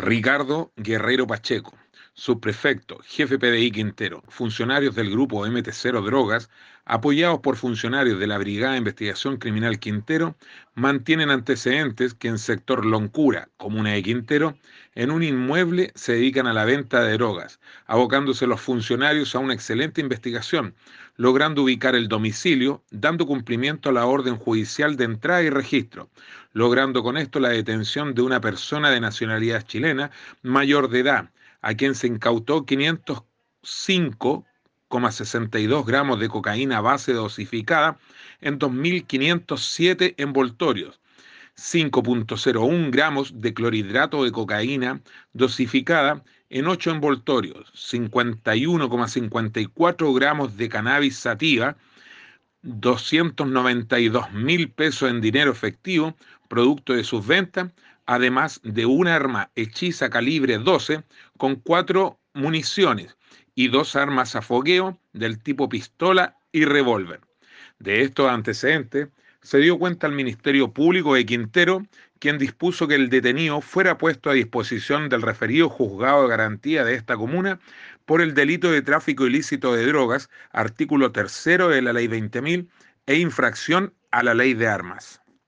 Ricardo Guerrero Pacheco, subprefecto, jefe PDI Quintero, funcionarios del grupo MT0 Drogas, apoyados por funcionarios de la Brigada de Investigación Criminal Quintero, mantienen antecedentes que en sector Loncura, comuna de Quintero, en un inmueble se dedican a la venta de drogas, abocándose los funcionarios a una excelente investigación, logrando ubicar el domicilio, dando cumplimiento a la orden judicial de entrada y registro, logrando con esto la detención de una persona de nacionalidad chilena mayor de edad, a quien se incautó 505,62 gramos de cocaína base dosificada en 2.507 envoltorios, 5.01 gramos de clorhidrato de cocaína dosificada en 8 envoltorios, 51,54 gramos de cannabis sativa, 292 mil pesos en dinero efectivo, producto de sus ventas, además de un arma hechiza calibre 12 con cuatro municiones y dos armas a fogueo del tipo pistola y revólver. De estos antecedentes se dio cuenta el Ministerio Público de Quintero, quien dispuso que el detenido fuera puesto a disposición del referido juzgado de garantía de esta comuna por el delito de tráfico ilícito de drogas, artículo tercero de la Ley 20.000 e infracción a la Ley de Armas.